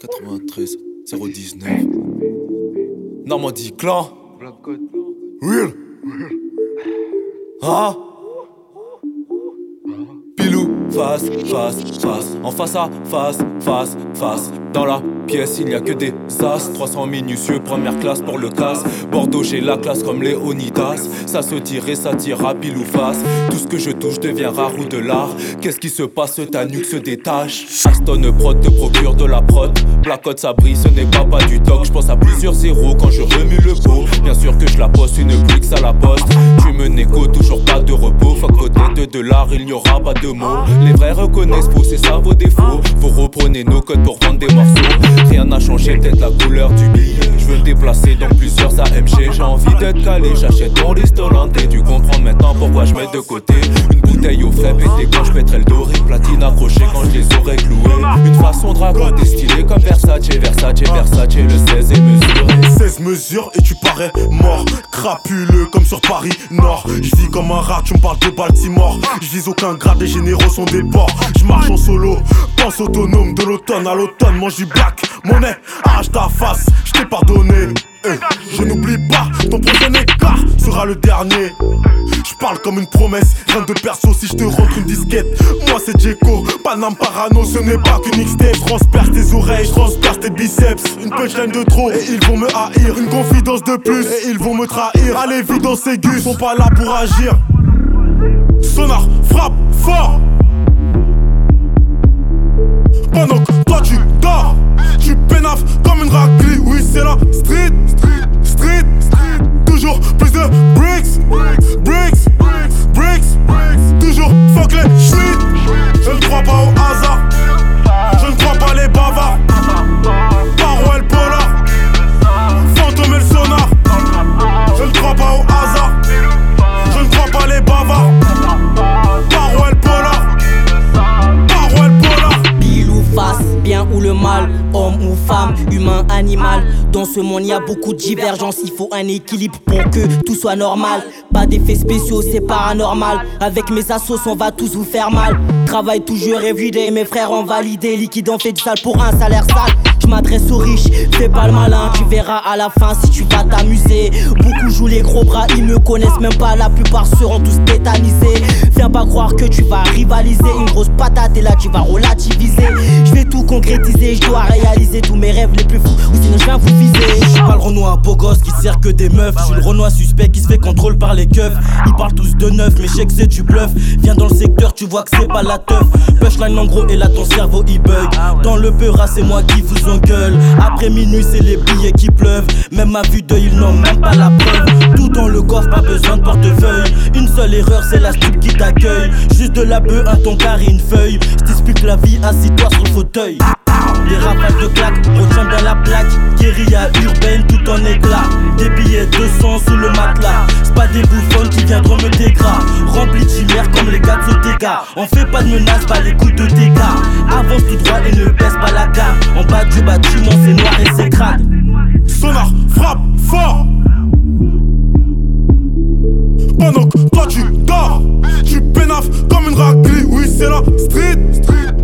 93 019 Normandie Clan. Real. Ah. Pilou Face, face, face. En face à face, face, face Dans la pièce, il n'y a que des as. 300 minutieux, première classe pour le casse Bordeaux, j'ai la classe comme Léonidas. Ça se tire et ça tire à pile ou face. Tout ce que je touche devient rare ou de l'art. Qu'est-ce qui se passe, ta nuque se détache. Aston prod te procure de la prod. Blackout ça brille, ce n'est pas pas du toc. Je pense à plusieurs zéros quand je remue le pot. Bien sûr que je la poste, une Blix à la poste. Tu me négo, toujours pas de repos. Faut côté de l'art, il n'y aura pas de mots. Les vrais reconnaissent faux, c'est ça vos défauts. Vous reprenez nos codes pour vendre des Rien n'a changé, peut-être la couleur du billet. Je veux déplacer dans plusieurs AMG. J'ai envie d'être calé, j'achète ton restaurant. T'es dû comprendre maintenant pourquoi je mets de côté une bouteille au frais pété quand je pèterai le doré. Platine accrochée quand je les aurais cloués. Une façon dragon destinée comme Versace, Versace, Versace, le 16 et mesure. 16 mesures et tu parais mort. Crapuleux comme sur Paris Nord. Je vis comme un rat, tu me parles de Baltimore. Je vise aucun grade, les généraux sont des porcs. Je marche en solo, pense autonome de l'automne à l'automne. Mange du black, monnaie, arrache ta face, je t'ai pardonné. Eh, je n'oublie pas, ton prochain écart sera le dernier. Parle comme une promesse, rien de perso si je te rentre une disquette. Moi c'est Djeko, Panam Parano, ce n'est pas qu'une. Je transperce tes oreilles, transperce tes biceps. Une punchline de trop et ils vont me haïr. Une confidence de plus et ils vont me trahir. À l'évidence aiguë, sont pas là pour agir. Sonar, frappe fort. Pendant que toi tu dors, tu pénaves comme une raclée. Oui, c'est la street, street, street, street. Toujours plus de bricks, bricks, Dans ce monde, il y a beaucoup de divergences. Il faut un équilibre pour que tout soit normal. Pas d'effets spéciaux, c'est paranormal. Avec mes assos, on va tous vous faire mal. Travaille toujours everyday, mes frères ont validé. Liquide, on fait du sale pour un salaire sale. Je m'adresse aux riches, fais pas le malin. Tu verras à la fin si tu vas t'amuser. Beaucoup jouent les gros bras, ils me connaissent même pas. La plupart seront tous tétanisés. Viens pas croire que tu vas rivaliser. Une grosse patate et là tu vas relativiser. Concrétiser, je dois réaliser tous mes rêves les plus fous. Ou sinon je viens vous viser. Je suis pas le Renoir beau gosse qui sert que des meufs. Je suis le Renoir suspect qui se fait contrôle par les keufs. Ils parlent tous de neuf, mais je sais que c'est du bluff. Viens dans le secteur, tu vois que c'est pas la teuf. Punchline en gros et là ton cerveau il bug. Dans le peura, c'est moi qui vous engueule. Après minuit, c'est les billets qui pleuvent. Même à vue d'œil, ils n'ont même pas la preuve. Tout dans le coffre, pas besoin de portefeuille. Une seule erreur, c'est la stup qui t'accueille. Juste de la bœuf, un ton carré, une feuille. Je t'explique la vie, assis-toi sur le fauteuil. Les rafales de claques, retiens bien la plaque. Guérilla urbaine, tout en éclat. Des billets de sang sous le matelas. C'est pas des bouffonnes qui viendront me dégras. Remplis de chimères comme les gars de Sotéga. On fait pas de menaces, pas les coups de dégâts. Avance tout droit et ne baisse pas la gamme. En bas du bâtiment, c'est noir et c'est crade. Sonar, frappe fort. Pendant que toi tu dors, tu pénaves comme une raclée. Oui, c'est la street, street.